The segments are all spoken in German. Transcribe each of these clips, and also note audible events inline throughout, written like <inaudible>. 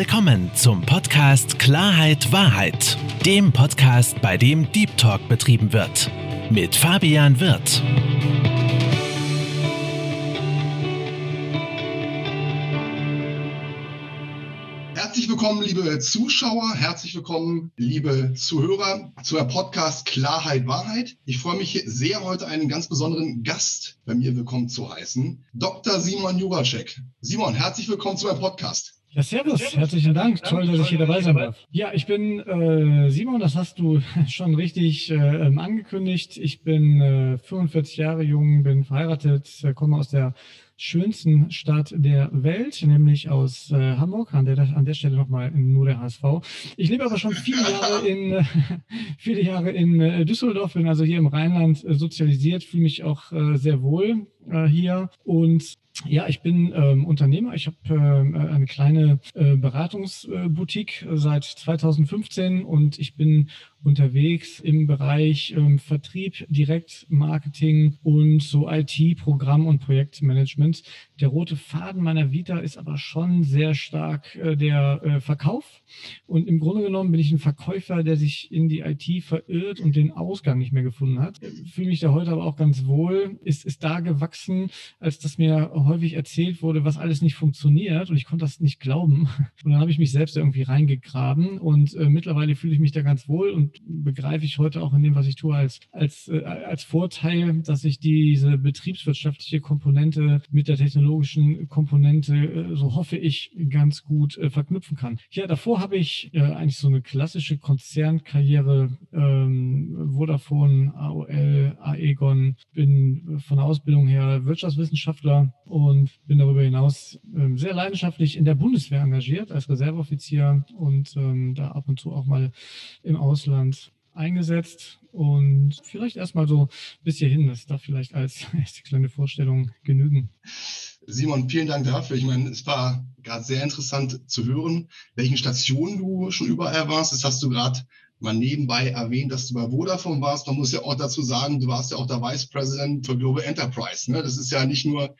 Willkommen zum Podcast Klarheit Wahrheit, dem Podcast, bei dem Deep Talk betrieben wird. Mit Fabian Wirth. Herzlich willkommen, liebe Zuschauer, herzlich willkommen, liebe Zuhörer, zu der Podcast Klarheit Wahrheit. Ich freue mich sehr, heute einen ganz besonderen Gast bei mir willkommen zu heißen, Dr. Simon Juracek. Simon, herzlich willkommen zu meinem Podcast. Ja, servus. Herzlichen Dank. Toll, dass ich hier dabei sein darf. Ja, ich bin äh, Simon, das hast du <laughs> schon richtig äh, ähm, angekündigt. Ich bin äh, 45 Jahre jung, bin verheiratet, äh, komme aus der schönsten Stadt der Welt, nämlich aus äh, Hamburg. An der, an der Stelle nochmal nur der HSV. Ich lebe aber schon viele Jahre in, äh, <laughs> viele Jahre in äh, Düsseldorf, bin also hier im Rheinland äh, sozialisiert, fühle mich auch äh, sehr wohl äh, hier und ja, ich bin ähm, Unternehmer. Ich habe äh, eine kleine äh, Beratungsboutique seit 2015 und ich bin unterwegs im Bereich ähm, Vertrieb, Direktmarketing und so IT, Programm und Projektmanagement. Der rote Faden meiner Vita ist aber schon sehr stark äh, der äh, Verkauf. Und im Grunde genommen bin ich ein Verkäufer, der sich in die IT verirrt und den Ausgang nicht mehr gefunden hat. Fühle mich da heute aber auch ganz wohl. Ist, ist da gewachsen, als dass mir häufig erzählt wurde, was alles nicht funktioniert. Und ich konnte das nicht glauben. Und dann habe ich mich selbst irgendwie reingegraben. Und äh, mittlerweile fühle ich mich da ganz wohl und begreife ich heute auch in dem, was ich tue, als, als, äh, als Vorteil, dass ich diese betriebswirtschaftliche Komponente mit der technologischen Komponente, äh, so hoffe ich, ganz gut äh, verknüpfen kann. Ja, davor habe ich äh, eigentlich so eine klassische Konzernkarriere, ähm, Vodafone, AOL, Aegon, bin von der Ausbildung her Wirtschaftswissenschaftler und bin darüber hinaus ähm, sehr leidenschaftlich in der Bundeswehr engagiert als Reserveoffizier und ähm, da ab und zu auch mal im Ausland eingesetzt und vielleicht erstmal so bis hierhin, das darf vielleicht als <laughs> erste kleine Vorstellung genügen. Simon, vielen Dank dafür. Ich meine, es war gerade sehr interessant zu hören, welchen Stationen du schon überall warst. Das hast du gerade mal nebenbei erwähnt, dass du bei Vodafone warst. Man muss ja auch dazu sagen, du warst ja auch der Vice President für Global Enterprise. Ne? Das ist ja nicht nur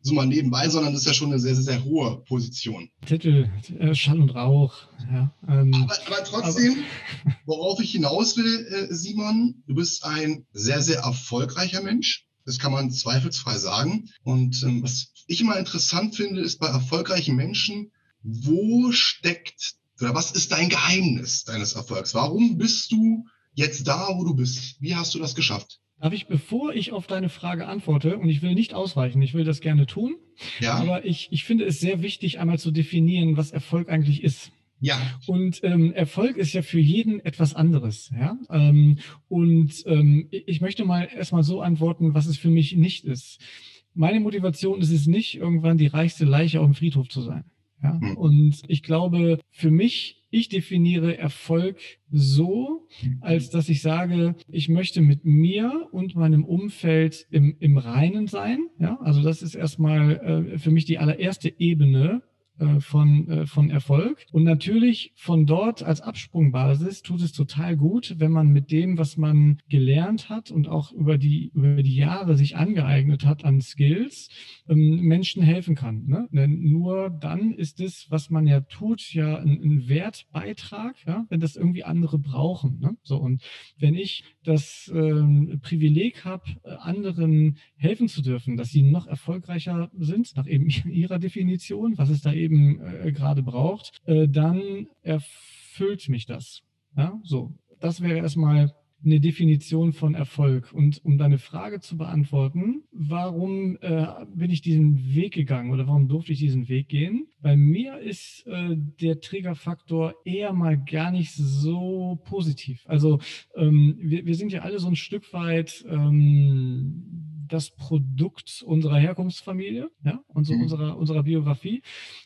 so mal nebenbei, sondern das ist ja schon eine sehr, sehr, sehr hohe Position. Titel, äh, Schall und Rauch. Ja, ähm, aber, aber, trotzdem, aber, <laughs> worauf ich hinaus will, äh, Simon, du bist ein sehr, sehr erfolgreicher Mensch. Das kann man zweifelsfrei sagen. Und ähm, was ich immer interessant finde, ist bei erfolgreichen Menschen, wo steckt oder was ist dein Geheimnis deines Erfolgs? Warum bist du jetzt da, wo du bist? Wie hast du das geschafft? Darf ich, bevor ich auf deine Frage antworte, und ich will nicht ausweichen, ich will das gerne tun, ja. aber ich, ich finde es sehr wichtig, einmal zu definieren, was Erfolg eigentlich ist. Ja. Und ähm, Erfolg ist ja für jeden etwas anderes. Ja? Ähm, und ähm, ich möchte mal erstmal so antworten, was es für mich nicht ist. Meine Motivation ist es nicht, irgendwann die reichste Leiche auf dem Friedhof zu sein. Ja? Hm. Und ich glaube, für mich ich definiere Erfolg so, als dass ich sage, ich möchte mit mir und meinem Umfeld im, im Reinen sein. Ja, also das ist erstmal äh, für mich die allererste Ebene von, äh, von Erfolg. Und natürlich von dort als Absprungbasis tut es total gut, wenn man mit dem, was man gelernt hat und auch über die, über die Jahre sich angeeignet hat an Skills, ähm, Menschen helfen kann. Ne? Denn nur dann ist es, was man ja tut, ja ein, ein Wertbeitrag, ja? wenn das irgendwie andere brauchen. Ne? So, und wenn ich das ähm, Privileg habe, anderen helfen zu dürfen, dass sie noch erfolgreicher sind, nach eben <laughs> ihrer Definition, was es da eben äh, gerade braucht, äh, dann erfüllt mich das. Ja, so. Das wäre erstmal eine Definition von Erfolg. Und um deine Frage zu beantworten, warum äh, bin ich diesen Weg gegangen oder warum durfte ich diesen Weg gehen? Bei mir ist äh, der Triggerfaktor eher mal gar nicht so positiv. Also ähm, wir, wir sind ja alle so ein Stück weit ähm, das Produkt unserer Herkunftsfamilie ja, und so mhm. unserer, unserer Biografie.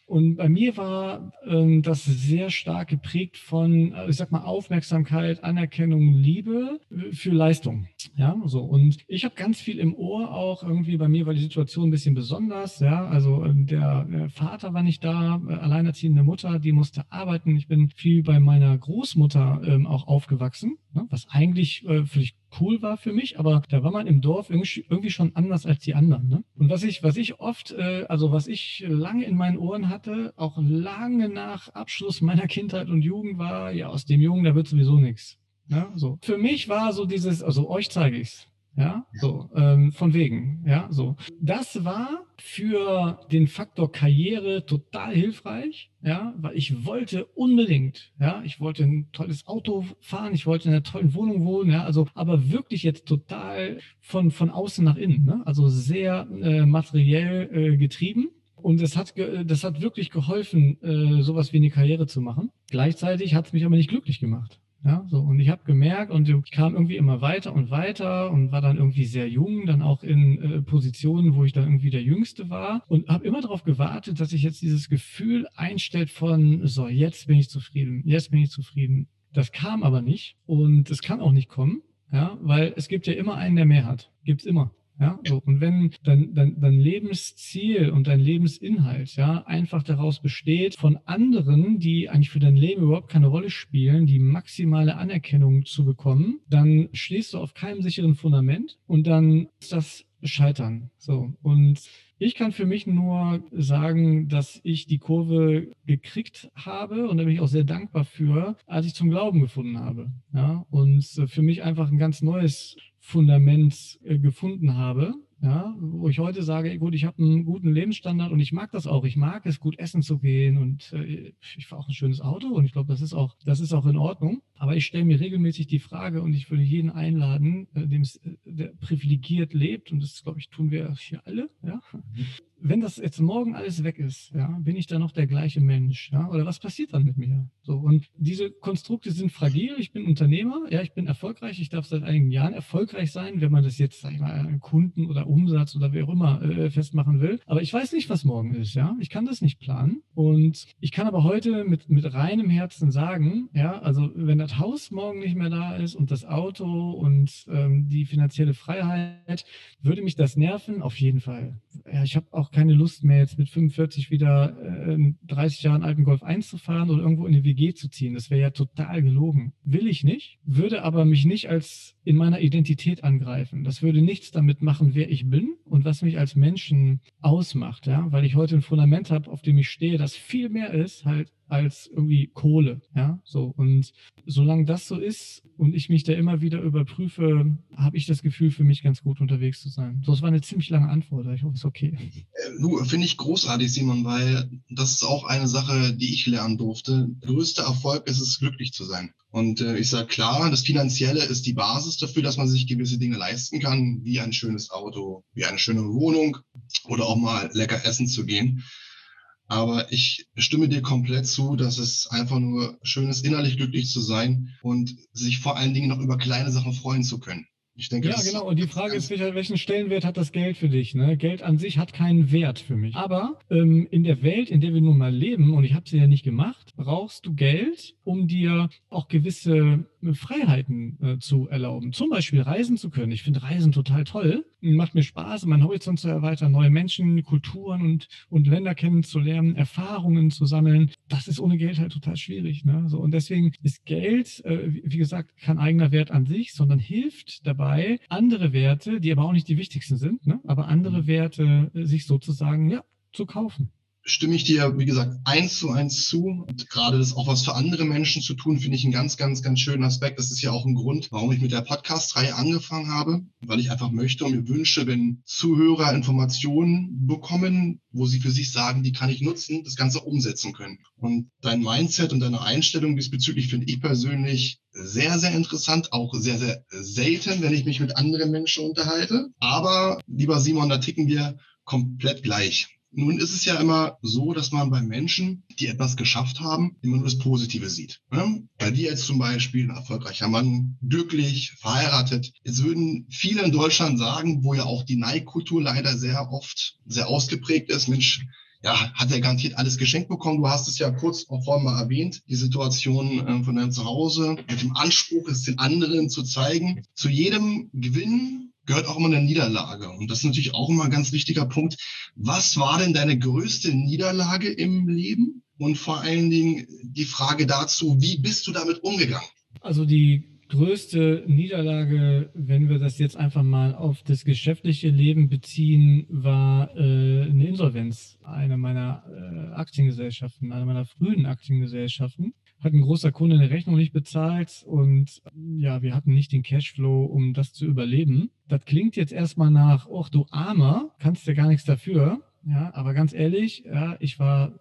Und bei mir war ähm, das sehr stark geprägt von, äh, ich sag mal, Aufmerksamkeit, Anerkennung, Liebe äh, für Leistung. Ja, so. Und ich habe ganz viel im Ohr auch irgendwie bei mir war die Situation ein bisschen besonders. Ja, also ähm, der, Vater war nicht da, äh, alleinerziehende Mutter, die musste arbeiten. Ich bin viel bei meiner Großmutter ähm, auch aufgewachsen, ne, was eigentlich äh, völlig cool war für mich, aber da war man im Dorf irgendwie, schon anders als die anderen. Ne? Und was ich, was ich oft äh, also was ich lange in meinen Ohren hatte, auch lange nach Abschluss meiner Kindheit und Jugend war, ja, aus dem Jungen, da wird sowieso nichts. Ja, so. Für mich war so dieses, also euch zeige ich es. Ja, so, ähm, von wegen, ja, so. Das war für den Faktor Karriere total hilfreich, ja, weil ich wollte unbedingt, ja, ich wollte ein tolles Auto fahren, ich wollte in einer tollen Wohnung wohnen, ja, also, aber wirklich jetzt total von, von außen nach innen, ne, also sehr äh, materiell äh, getrieben. Und das hat, das hat wirklich geholfen, äh, sowas wie eine Karriere zu machen. Gleichzeitig hat es mich aber nicht glücklich gemacht. Ja, so. Und ich habe gemerkt und ich kam irgendwie immer weiter und weiter und war dann irgendwie sehr jung, dann auch in äh, Positionen, wo ich dann irgendwie der Jüngste war und habe immer darauf gewartet, dass sich jetzt dieses Gefühl einstellt von, so, jetzt bin ich zufrieden, jetzt bin ich zufrieden. Das kam aber nicht und es kann auch nicht kommen, ja, weil es gibt ja immer einen, der mehr hat. Gibt's immer. Ja, so. Und wenn dein, dein, dein Lebensziel und dein Lebensinhalt ja einfach daraus besteht, von anderen, die eigentlich für dein Leben überhaupt keine Rolle spielen, die maximale Anerkennung zu bekommen, dann stehst du auf keinem sicheren Fundament und dann ist das Scheitern. So. Und ich kann für mich nur sagen, dass ich die Kurve gekriegt habe und da bin ich auch sehr dankbar für, als ich zum Glauben gefunden habe. Ja, und für mich einfach ein ganz neues Fundament äh, gefunden habe, ja, wo ich heute sage, gut, ich habe einen guten Lebensstandard und ich mag das auch. Ich mag es, gut essen zu gehen und äh, ich fahre auch ein schönes Auto und ich glaube, das ist auch, das ist auch in Ordnung. Aber ich stelle mir regelmäßig die Frage und ich würde jeden einladen, äh, dem es, äh, der privilegiert lebt und das, glaube ich, tun wir hier alle, ja. Mhm wenn das jetzt morgen alles weg ist, ja, bin ich dann noch der gleiche Mensch, ja, oder was passiert dann mit mir? So und diese Konstrukte sind fragil. Ich bin Unternehmer, ja, ich bin erfolgreich. Ich darf seit einigen Jahren erfolgreich sein, wenn man das jetzt, sag ich mal, Kunden oder Umsatz oder wer auch immer äh, festmachen will. Aber ich weiß nicht, was morgen ist, ja. Ich kann das nicht planen und ich kann aber heute mit mit reinem Herzen sagen, ja, also wenn das Haus morgen nicht mehr da ist und das Auto und ähm, die finanzielle Freiheit, würde mich das nerven auf jeden Fall. Ja, ich habe auch auch keine Lust mehr, jetzt mit 45 wieder äh, 30 Jahren alten Golf 1 zu fahren oder irgendwo in eine WG zu ziehen. Das wäre ja total gelogen. Will ich nicht, würde aber mich nicht als in meiner Identität angreifen. Das würde nichts damit machen, wer ich bin und was mich als Menschen ausmacht, ja, weil ich heute ein Fundament habe, auf dem ich stehe, das viel mehr ist halt als irgendwie Kohle, ja, so und solange das so ist und ich mich da immer wieder überprüfe, habe ich das Gefühl, für mich ganz gut unterwegs zu sein. So, es war eine ziemlich lange Antwort, ich hoffe, es ist okay. Äh, finde ich großartig, Simon, weil das ist auch eine Sache, die ich lernen durfte. Größter Erfolg ist es, glücklich zu sein. Und äh, ich sage klar, das Finanzielle ist die Basis dafür, dass man sich gewisse Dinge leisten kann, wie ein schönes Auto, wie eine schöne Wohnung oder auch mal lecker essen zu gehen. Aber ich stimme dir komplett zu, dass es einfach nur schön ist, innerlich glücklich zu sein und sich vor allen Dingen noch über kleine Sachen freuen zu können. Ich denke, ja, genau. Und die Frage ist, welchen Stellenwert hat das Geld für dich? Ne? Geld an sich hat keinen Wert für mich. Aber ähm, in der Welt, in der wir nun mal leben, und ich habe sie ja nicht gemacht, brauchst du Geld, um dir auch gewisse Freiheiten äh, zu erlauben. Zum Beispiel reisen zu können. Ich finde Reisen total toll. Macht mir Spaß, meinen Horizont zu erweitern, neue Menschen, Kulturen und, und Länder kennenzulernen, Erfahrungen zu sammeln. Das ist ohne Geld halt total schwierig. Ne? So, und deswegen ist Geld, äh, wie gesagt, kein eigener Wert an sich, sondern hilft dabei, dabei, andere Werte, die aber auch nicht die wichtigsten sind, ne? aber andere mhm. Werte äh, sich sozusagen ja, zu kaufen stimme ich dir, wie gesagt, eins zu eins zu. Und gerade das auch was für andere Menschen zu tun, finde ich einen ganz, ganz, ganz schönen Aspekt. Das ist ja auch ein Grund, warum ich mit der Podcast-Reihe angefangen habe, weil ich einfach möchte und mir wünsche, wenn Zuhörer Informationen bekommen, wo sie für sich sagen, die kann ich nutzen, das Ganze umsetzen können. Und dein Mindset und deine Einstellung diesbezüglich finde ich persönlich sehr, sehr interessant, auch sehr, sehr selten, wenn ich mich mit anderen Menschen unterhalte. Aber, lieber Simon, da ticken wir komplett gleich. Nun ist es ja immer so, dass man bei Menschen, die etwas geschafft haben, immer nur das Positive sieht. Ne? Bei dir jetzt zum Beispiel ein erfolgreicher Mann, glücklich, verheiratet. Jetzt würden viele in Deutschland sagen, wo ja auch die Neidkultur leider sehr oft sehr ausgeprägt ist, Mensch, ja, hat er garantiert alles geschenkt bekommen. Du hast es ja kurz vorhin mal erwähnt, die Situation äh, von deinem Zuhause mit dem Anspruch, es den anderen zu zeigen. Zu jedem Gewinn gehört auch immer eine Niederlage. Und das ist natürlich auch immer ein ganz wichtiger Punkt. Was war denn deine größte Niederlage im Leben? Und vor allen Dingen die Frage dazu, wie bist du damit umgegangen? Also die größte Niederlage, wenn wir das jetzt einfach mal auf das geschäftliche Leben beziehen, war äh, eine Insolvenz einer meiner äh, Aktiengesellschaften, einer meiner frühen Aktiengesellschaften. Hat ein großer Kunde eine Rechnung nicht bezahlt und ja, wir hatten nicht den Cashflow, um das zu überleben. Das klingt jetzt erstmal nach, ach du Armer, kannst ja gar nichts dafür. Ja, aber ganz ehrlich, ja, ich war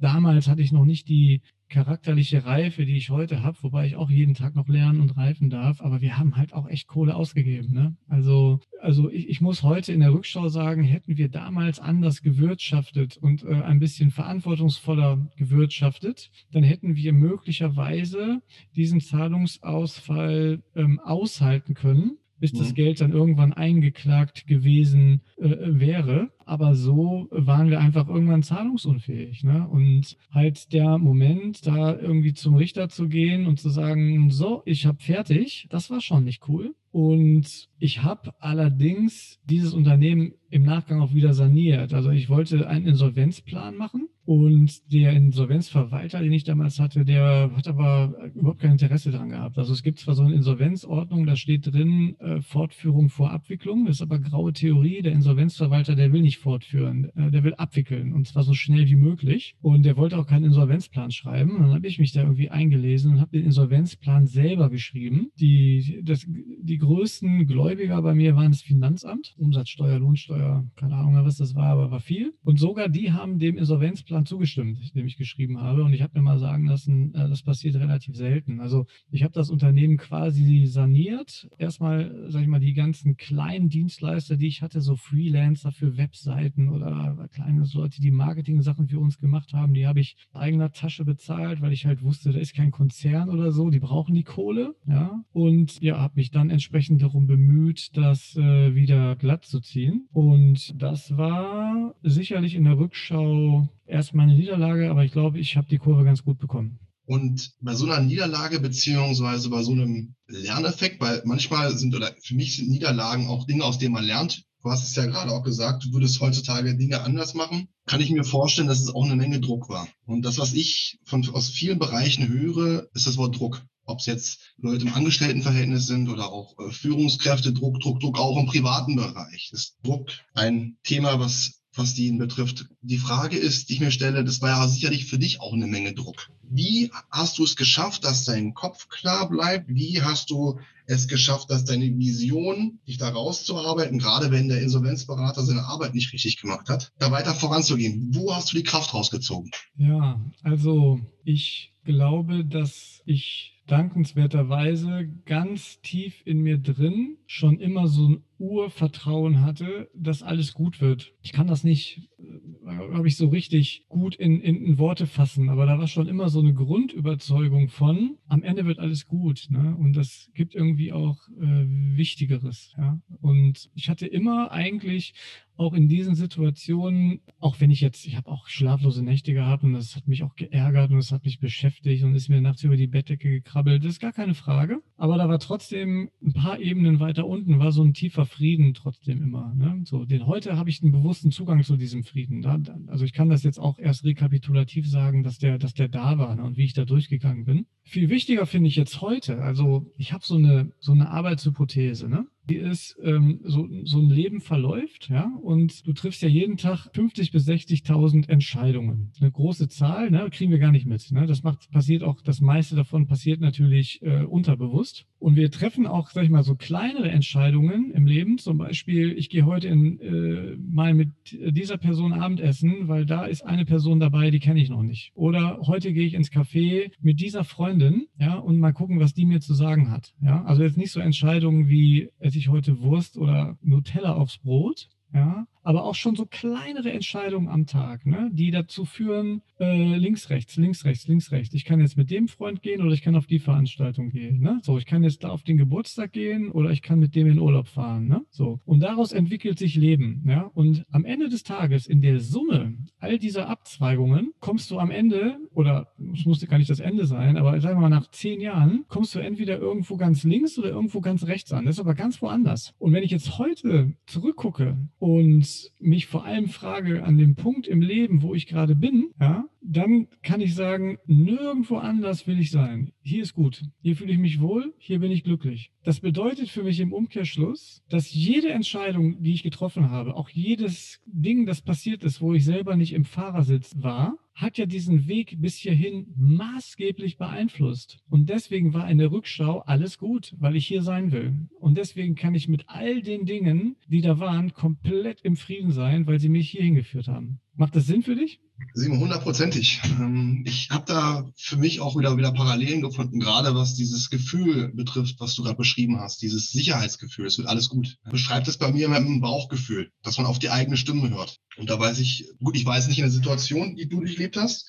damals hatte ich noch nicht die charakterliche Reife, die ich heute habe, wobei ich auch jeden Tag noch lernen und reifen darf. Aber wir haben halt auch echt Kohle ausgegeben. Ne? Also, also ich, ich muss heute in der Rückschau sagen, hätten wir damals anders gewirtschaftet und äh, ein bisschen verantwortungsvoller gewirtschaftet, dann hätten wir möglicherweise diesen Zahlungsausfall ähm, aushalten können bis das mhm. Geld dann irgendwann eingeklagt gewesen äh, wäre. Aber so waren wir einfach irgendwann zahlungsunfähig. Ne? Und halt der Moment, da irgendwie zum Richter zu gehen und zu sagen, so, ich habe fertig, das war schon nicht cool. Und ich habe allerdings dieses Unternehmen im Nachgang auch wieder saniert. Also ich wollte einen Insolvenzplan machen und der Insolvenzverwalter, den ich damals hatte, der hat aber überhaupt kein Interesse daran gehabt. Also es gibt zwar so eine Insolvenzordnung, da steht drin äh, Fortführung vor Abwicklung, das ist aber graue Theorie. Der Insolvenzverwalter, der will nicht fortführen, äh, der will abwickeln und zwar so schnell wie möglich. Und der wollte auch keinen Insolvenzplan schreiben. Und dann habe ich mich da irgendwie eingelesen und habe den Insolvenzplan selber geschrieben. Die, das, die größten Gläubiger bei mir waren das Finanzamt, Umsatzsteuer, Lohnsteuer, keine Ahnung mehr, was das war, aber war viel. Und sogar die haben dem Insolvenzplan Plan zugestimmt, dem ich geschrieben habe. Und ich habe mir mal sagen lassen, äh, das passiert relativ selten. Also ich habe das Unternehmen quasi saniert. Erstmal, sage ich mal, die ganzen kleinen Dienstleister, die ich hatte, so Freelancer für Webseiten oder kleine Leute, die Marketing-Sachen für uns gemacht haben, die habe ich eigener Tasche bezahlt, weil ich halt wusste, da ist kein Konzern oder so, die brauchen die Kohle. Ja, und ja, habe mich dann entsprechend darum bemüht, das äh, wieder glatt zu ziehen. Und das war sicherlich in der Rückschau erstmal eine Niederlage, aber ich glaube, ich habe die Kurve ganz gut bekommen. Und bei so einer Niederlage beziehungsweise bei so einem Lerneffekt, weil manchmal sind oder für mich sind Niederlagen auch Dinge, aus denen man lernt. Du hast es ja gerade auch gesagt, du würdest heutzutage Dinge anders machen. Kann ich mir vorstellen, dass es auch eine Menge Druck war. Und das, was ich von, aus vielen Bereichen höre, ist das Wort Druck. Ob es jetzt Leute im Angestelltenverhältnis sind oder auch äh, Führungskräfte, Druck, Druck, Druck, auch im privaten Bereich. Ist Druck ein Thema, was was die ihn betrifft. Die Frage ist, die ich mir stelle, das war ja sicherlich für dich auch eine Menge Druck. Wie hast du es geschafft, dass dein Kopf klar bleibt? Wie hast du es geschafft, dass deine Vision, dich da rauszuarbeiten, gerade wenn der Insolvenzberater seine Arbeit nicht richtig gemacht hat, da weiter voranzugehen? Wo hast du die Kraft rausgezogen? Ja, also ich glaube, dass ich dankenswerterweise ganz tief in mir drin schon immer so ein Urvertrauen hatte, dass alles gut wird. Ich kann das nicht, äh, glaube ich, so richtig gut in, in, in, Worte fassen, aber da war schon immer so eine Grundüberzeugung von, am Ende wird alles gut. Ne? Und das gibt irgendwie auch äh, Wichtigeres. Ja? Und ich hatte immer eigentlich auch in diesen Situationen, auch wenn ich jetzt, ich habe auch schlaflose Nächte gehabt und das hat mich auch geärgert und das hat mich beschäftigt und ist mir nachts über die Bettdecke gekrabbelt, das ist gar keine Frage. Aber da war trotzdem ein paar Ebenen weiter unten, war so ein tiefer Frieden trotzdem immer. Ne? So, den heute habe ich einen bewussten Zugang zu diesem Frieden. Da, also ich kann das jetzt auch erst rekapitulativ sagen, dass der, dass der da war ne? und wie ich da durchgegangen bin. Viel wichtiger finde ich jetzt heute, also ich habe so eine, so eine Arbeitshypothese, ne? Wie es ähm, so, so ein Leben verläuft, ja, und du triffst ja jeden Tag 50 bis 60.000 Entscheidungen. Eine große Zahl, ne, kriegen wir gar nicht mit. Ne? Das macht, passiert auch, das meiste davon passiert natürlich äh, unterbewusst. Und wir treffen auch, sag ich mal, so kleinere Entscheidungen im Leben. Zum Beispiel, ich gehe heute in, äh, mal mit dieser Person Abendessen, weil da ist eine Person dabei, die kenne ich noch nicht. Oder heute gehe ich ins Café mit dieser Freundin, ja, und mal gucken, was die mir zu sagen hat. Ja, also jetzt nicht so Entscheidungen wie, ich heute Wurst oder Nutella aufs Brot, ja, aber auch schon so kleinere Entscheidungen am Tag, ne, die dazu führen, äh, links, rechts, links, rechts, links, rechts. Ich kann jetzt mit dem Freund gehen oder ich kann auf die Veranstaltung gehen. Ne? So, ich kann jetzt da auf den Geburtstag gehen oder ich kann mit dem in Urlaub fahren. Ne? So. Und daraus entwickelt sich Leben. Ja? Und am Ende des Tages, in der Summe all dieser Abzweigungen, kommst du am Ende, oder es musste gar nicht das Ende sein, aber sagen wir mal, nach zehn Jahren kommst du entweder irgendwo ganz links oder irgendwo ganz rechts an. Das ist aber ganz woanders. Und wenn ich jetzt heute zurückgucke und mich vor allem frage an dem Punkt im Leben, wo ich gerade bin, ja, dann kann ich sagen, nirgendwo anders will ich sein. Hier ist gut. Hier fühle ich mich wohl. Hier bin ich glücklich. Das bedeutet für mich im Umkehrschluss, dass jede Entscheidung, die ich getroffen habe, auch jedes Ding, das passiert ist, wo ich selber nicht im Fahrersitz war, hat ja diesen Weg bis hierhin maßgeblich beeinflusst. Und deswegen war in der Rückschau alles gut, weil ich hier sein will. Und deswegen kann ich mit all den Dingen, die da waren, komplett im Frieden sein, weil sie mich hierhin geführt haben. Macht das Sinn für dich? Hundertprozentig. Ähm, ich habe da für mich auch wieder, wieder Parallelen gefunden, gerade was dieses Gefühl betrifft, was du gerade beschrieben hast, dieses Sicherheitsgefühl, es wird alles gut. Beschreibt es bei mir mit einem Bauchgefühl, dass man auf die eigene Stimme hört. Und da weiß ich, gut, ich weiß nicht in der Situation, die du durchlebt hast,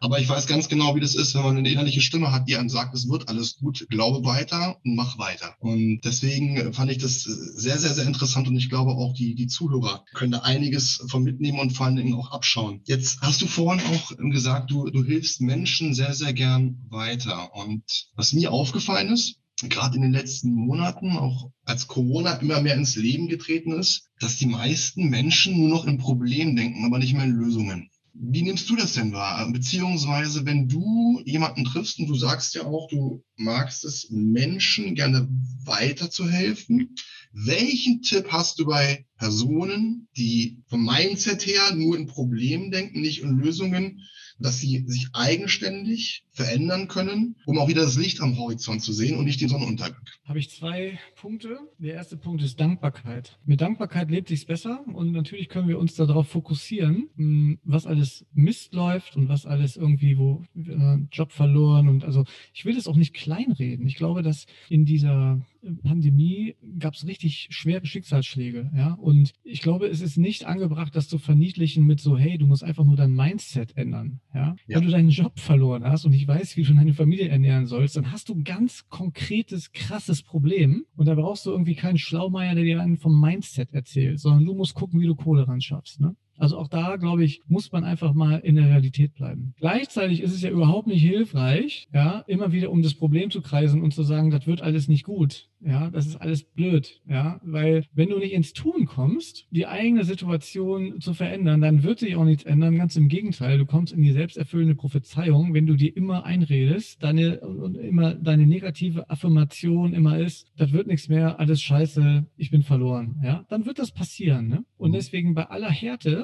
aber ich weiß ganz genau, wie das ist, wenn man eine innerliche Stimme hat, die einem sagt, es wird alles gut, glaube weiter und mach weiter. Und deswegen fand ich das sehr, sehr, sehr interessant und ich glaube auch die, die Zuhörer können da einiges von mitnehmen und vor allen Dingen auch abschauen. Jetzt hast du vorhin auch gesagt, du, du hilfst Menschen sehr, sehr gern weiter. Und was mir aufgefallen ist, gerade in den letzten Monaten, auch als Corona immer mehr ins Leben getreten ist, dass die meisten Menschen nur noch in Problemen denken, aber nicht mehr in Lösungen. Wie nimmst du das denn wahr? Beziehungsweise, wenn du jemanden triffst und du sagst ja auch, du magst es, Menschen gerne weiterzuhelfen, welchen Tipp hast du bei Personen, die vom Mindset her nur in Problemen denken, nicht in Lösungen, dass sie sich eigenständig verändern können, um auch wieder das Licht am Horizont zu sehen und nicht den Sonnenuntergang. Habe ich zwei Punkte. Der erste Punkt ist Dankbarkeit. Mit Dankbarkeit lebt sich's besser und natürlich können wir uns darauf fokussieren, hm, was alles Mist läuft und was alles irgendwie, wo äh, Job verloren und also ich will das auch nicht kleinreden. Ich glaube, dass in dieser Pandemie gab es richtig schwere Schicksalsschläge, ja. Und ich glaube, es ist nicht angebracht, das zu verniedlichen mit so, hey, du musst einfach nur dein Mindset ändern, ja. ja. Wenn du deinen Job verloren hast und ich weiß, wie du deine Familie ernähren sollst, dann hast du ein ganz konkretes, krasses Problem. Und da brauchst du irgendwie keinen Schlaumeier, der dir einen vom Mindset erzählt, sondern du musst gucken, wie du Kohle ran schaffst, ne? Also auch da, glaube ich, muss man einfach mal in der Realität bleiben. Gleichzeitig ist es ja überhaupt nicht hilfreich, ja, immer wieder um das Problem zu kreisen und zu sagen, das wird alles nicht gut. Ja, das ist alles blöd. Ja, weil wenn du nicht ins Tun kommst, die eigene Situation zu verändern, dann wird sich auch nichts ändern. Ganz im Gegenteil, du kommst in die selbsterfüllende Prophezeiung, wenn du dir immer einredest, deine und immer deine negative Affirmation immer ist, das wird nichts mehr, alles scheiße, ich bin verloren. Ja, dann wird das passieren. Ne? Und mhm. deswegen bei aller Härte,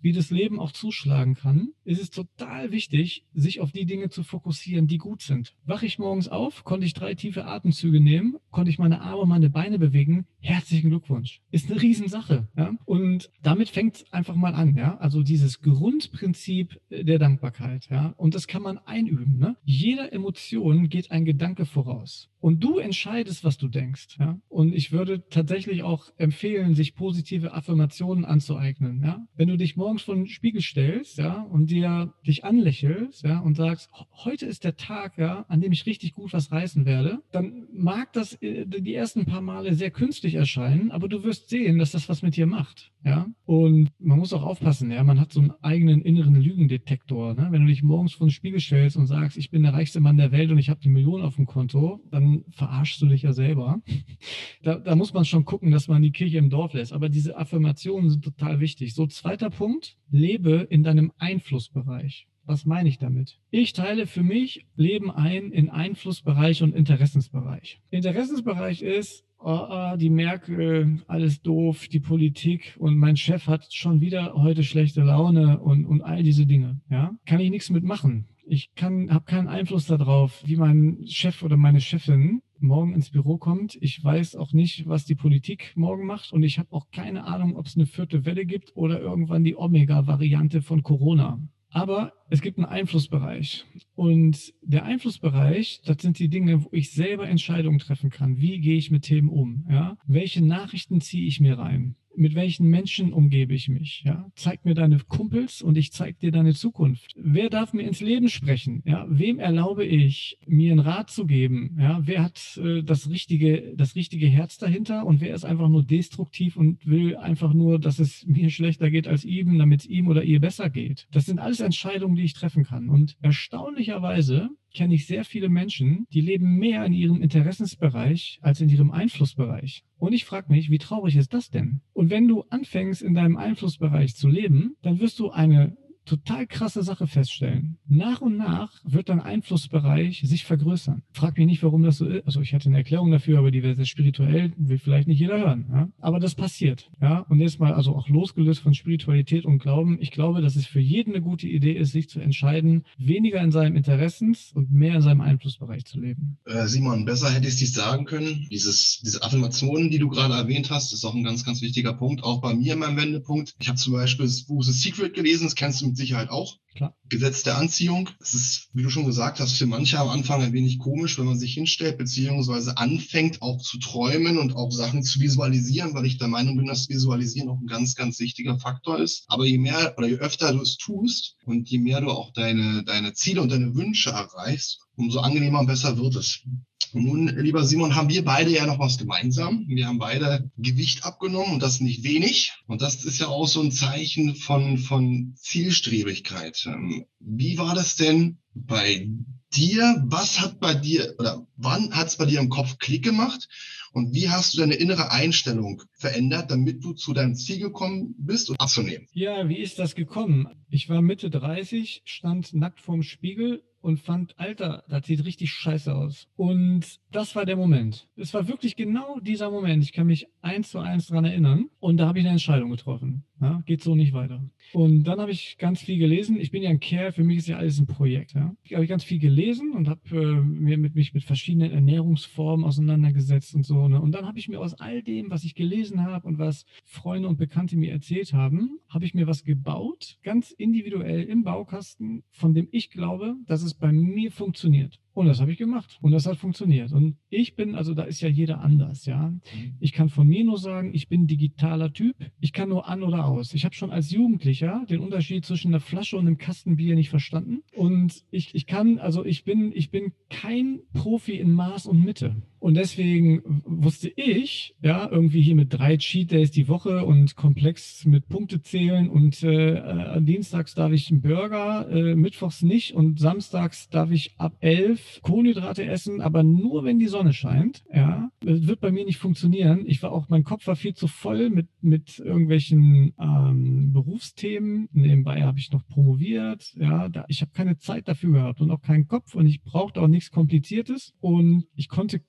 wie das Leben auch zuschlagen kann, ist es total wichtig, sich auf die Dinge zu fokussieren, die gut sind. Wache ich morgens auf, konnte ich drei tiefe Atemzüge nehmen, konnte ich meine Arme, meine Beine bewegen. Herzlichen Glückwunsch. Ist eine Riesensache. Ja? Und damit fängt es einfach mal an. Ja? Also dieses Grundprinzip der Dankbarkeit. Ja? Und das kann man einüben. Ne? Jeder Emotion geht ein Gedanke voraus. Und du entscheidest, was du denkst. Ja? Und ich würde tatsächlich auch empfehlen, sich positive Affirmationen anzueignen. Ja? Wenn du dich morgens vor den Spiegel stellst ja, und dir dich anlächelst ja, und sagst, heute ist der Tag, ja, an dem ich richtig gut was reißen werde, dann mag das äh, die ersten paar Male sehr künstlich erscheinen, aber du wirst sehen, dass das was mit dir macht. Ja? Und man muss auch aufpassen, ja, man hat so einen eigenen inneren Lügendetektor. Ne? Wenn du dich morgens vor den Spiegel stellst und sagst, ich bin der reichste Mann der Welt und ich habe die Million auf dem Konto, dann verarschst du dich ja selber. <laughs> Da, da muss man schon gucken, dass man die Kirche im Dorf lässt. Aber diese Affirmationen sind total wichtig. So, zweiter Punkt, lebe in deinem Einflussbereich. Was meine ich damit? Ich teile für mich Leben ein in Einflussbereich und Interessensbereich. Interessensbereich ist, oh, oh, die Merkel, alles doof, die Politik und mein Chef hat schon wieder heute schlechte Laune und, und all diese Dinge. Ja, kann ich nichts mitmachen. Ich habe keinen Einfluss darauf, wie mein Chef oder meine Chefin morgen ins Büro kommt. Ich weiß auch nicht, was die Politik morgen macht und ich habe auch keine Ahnung, ob es eine vierte Welle gibt oder irgendwann die Omega-Variante von Corona. Aber es gibt einen Einflussbereich. Und der Einflussbereich, das sind die Dinge, wo ich selber Entscheidungen treffen kann. Wie gehe ich mit Themen um? Ja? Welche Nachrichten ziehe ich mir rein? Mit welchen Menschen umgebe ich mich? Ja? Zeig mir deine Kumpels und ich zeig dir deine Zukunft. Wer darf mir ins Leben sprechen? Ja? Wem erlaube ich, mir einen Rat zu geben? Ja? Wer hat äh, das, richtige, das richtige Herz dahinter und wer ist einfach nur destruktiv und will einfach nur, dass es mir schlechter geht als ihm, damit es ihm oder ihr besser geht? Das sind alles Entscheidungen, die ich treffen kann. Und erstaunlicherweise kenne ich sehr viele Menschen, die leben mehr in ihrem Interessensbereich als in ihrem Einflussbereich. Und ich frage mich, wie traurig ist das denn? Und wenn du anfängst, in deinem Einflussbereich zu leben, dann wirst du eine total krasse Sache feststellen. Nach und nach wird dein Einflussbereich sich vergrößern. Frag mich nicht, warum das so ist. Also ich hatte eine Erklärung dafür, aber die wäre sehr spirituell, will vielleicht nicht jeder hören. Ja? Aber das passiert. Ja, und jetzt mal also auch losgelöst von Spiritualität und Glauben. Ich glaube, dass es für jeden eine gute Idee ist, sich zu entscheiden, weniger in seinem Interessens und mehr in seinem Einflussbereich zu leben. Äh, Simon, besser hätte ich es nicht sagen können. Dieses, diese Affirmationen, die du gerade erwähnt hast, ist auch ein ganz, ganz wichtiger Punkt. Auch bei mir in meinem Wendepunkt. Ich habe zum Beispiel das Buch The Secret gelesen, das kennst du mit Sicherheit auch. Klar. Gesetz der Anziehung. Das ist, wie du schon gesagt hast, für manche am Anfang ein wenig komisch, wenn man sich hinstellt, beziehungsweise anfängt auch zu träumen und auch Sachen zu visualisieren, weil ich der Meinung bin, dass Visualisieren auch ein ganz, ganz wichtiger Faktor ist. Aber je mehr oder je öfter du es tust und je mehr du auch deine, deine Ziele und deine Wünsche erreichst, umso angenehmer und besser wird es. Nun, lieber Simon, haben wir beide ja noch was gemeinsam. Wir haben beide Gewicht abgenommen und das nicht wenig. Und das ist ja auch so ein Zeichen von, von Zielstrebigkeit. Ähm, wie war das denn bei dir? Was hat bei dir oder wann hat es bei dir im Kopf Klick gemacht? Und wie hast du deine innere Einstellung verändert, damit du zu deinem Ziel gekommen bist und abzunehmen? Ja, wie ist das gekommen? Ich war Mitte 30, stand nackt vorm Spiegel und fand, Alter, das sieht richtig scheiße aus. Und das war der Moment. Es war wirklich genau dieser Moment. Ich kann mich eins zu eins dran erinnern. Und da habe ich eine Entscheidung getroffen. Ja, geht so nicht weiter. Und dann habe ich ganz viel gelesen. Ich bin ja ein Kerl, für mich ist ja alles ein Projekt. Ja. Ich habe ganz viel gelesen und habe äh, mit mich mit verschiedenen Ernährungsformen auseinandergesetzt und so. Ne. Und dann habe ich mir aus all dem, was ich gelesen habe und was Freunde und Bekannte mir erzählt haben, habe ich mir was gebaut, ganz individuell im Baukasten, von dem ich glaube, dass es bei mir funktioniert. Und das habe ich gemacht. Und das hat funktioniert. Und ich bin, also da ist ja jeder anders, ja. Mhm. Ich kann von mir nur sagen, ich bin digitaler Typ. Ich kann nur an oder aus. Ich habe schon als Jugendlicher den Unterschied zwischen einer Flasche und einem Kasten Bier nicht verstanden. Und ich, ich kann, also ich bin, ich bin kein Profi in Maß und Mitte. Und deswegen wusste ich, ja, irgendwie hier mit drei Cheat Days die Woche und komplex mit Punkte zählen und äh, äh, dienstags darf ich einen Burger, äh, mittwochs nicht und samstags darf ich ab elf Kohlenhydrate essen, aber nur wenn die Sonne scheint, ja. Das wird bei mir nicht funktionieren. Ich war auch, mein Kopf war viel zu voll mit, mit irgendwelchen ähm, Berufsthemen. Nebenbei habe ich noch promoviert, ja. Da, ich habe keine Zeit dafür gehabt und auch keinen Kopf und ich brauchte auch nichts Kompliziertes und ich konnte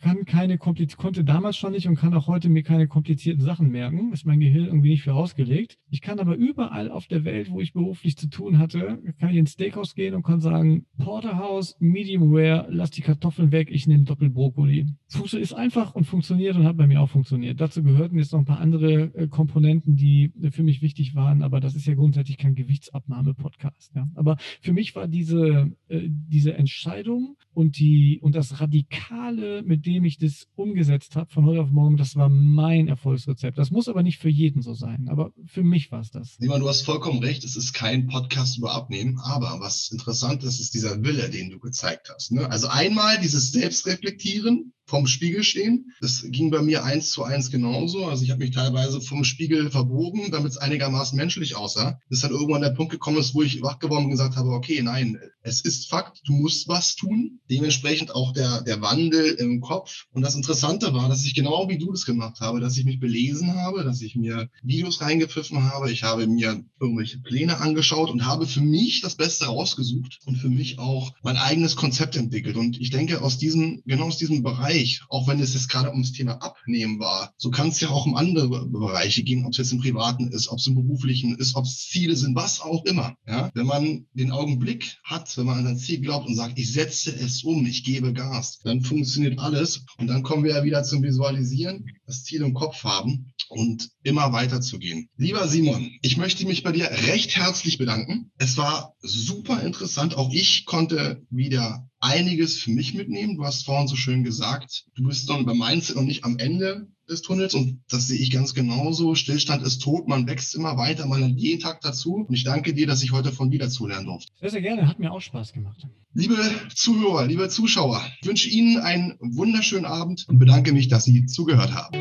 kann keine kompliz konnte damals schon nicht und kann auch heute mir keine komplizierten Sachen merken. Ist mein Gehirn irgendwie nicht für ausgelegt. Ich kann aber überall auf der Welt, wo ich beruflich zu tun hatte, kann ich ins Steakhouse gehen und kann sagen, Porterhouse, Medium Rare, lass die Kartoffeln weg, ich nehme Doppelbrokkoli. Fuße ist einfach und funktioniert und hat bei mir auch funktioniert. Dazu gehörten jetzt noch ein paar andere äh, Komponenten, die für mich wichtig waren, aber das ist ja grundsätzlich kein Gewichtsabnahme-Podcast. Ja. Aber für mich war diese, äh, diese Entscheidung und die und das radikale mit dem ich das umgesetzt habe von heute auf morgen, das war mein Erfolgsrezept. Das muss aber nicht für jeden so sein, aber für mich war es das. Simon, du hast vollkommen recht, es ist kein Podcast über Abnehmen, aber was interessant ist, ist dieser Wille, den du gezeigt hast. Ne? Also einmal dieses Selbstreflektieren, vom Spiegel stehen. Das ging bei mir eins zu eins genauso. Also ich habe mich teilweise vom Spiegel verbogen, damit es einigermaßen menschlich aussah. Bis dann irgendwann der Punkt gekommen ist, wo ich wach geworden und gesagt habe, okay, nein, es ist Fakt, du musst was tun. Dementsprechend auch der, der Wandel im Kopf. Und das Interessante war, dass ich genau wie du das gemacht habe, dass ich mich belesen habe, dass ich mir Videos reingepfiffen habe. Ich habe mir irgendwelche Pläne angeschaut und habe für mich das Beste rausgesucht und für mich auch mein eigenes Konzept entwickelt. Und ich denke, aus diesem, genau aus diesem Bereich Bereich, auch wenn es jetzt gerade ums Thema Abnehmen war, so kann es ja auch um andere Bereiche gehen, ob es jetzt im Privaten ist, ob es im Beruflichen ist, ob es Ziele sind, was auch immer. Ja? Wenn man den Augenblick hat, wenn man an sein Ziel glaubt und sagt, ich setze es um, ich gebe Gas, dann funktioniert alles. Und dann kommen wir ja wieder zum Visualisieren, das Ziel im Kopf haben und immer weiter zu gehen. Lieber Simon, ich möchte mich bei dir recht herzlich bedanken. Es war super interessant. Auch ich konnte wieder einiges für mich mitnehmen. Du hast vorhin so schön gesagt, du bist dann beim Mindset noch nicht am Ende des Tunnels und das sehe ich ganz genauso. Stillstand ist tot, man wächst immer weiter, man lernt jeden Tag dazu und ich danke dir, dass ich heute von dir dazulernen durfte. Sehr, sehr gerne, hat mir auch Spaß gemacht. Liebe Zuhörer, liebe Zuschauer, ich wünsche Ihnen einen wunderschönen Abend und bedanke mich, dass Sie zugehört haben.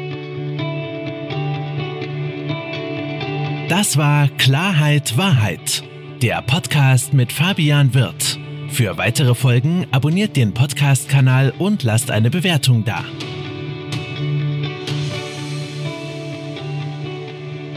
Das war Klarheit Wahrheit, der Podcast mit Fabian Wirth. Für weitere Folgen abonniert den Podcast-Kanal und lasst eine Bewertung da.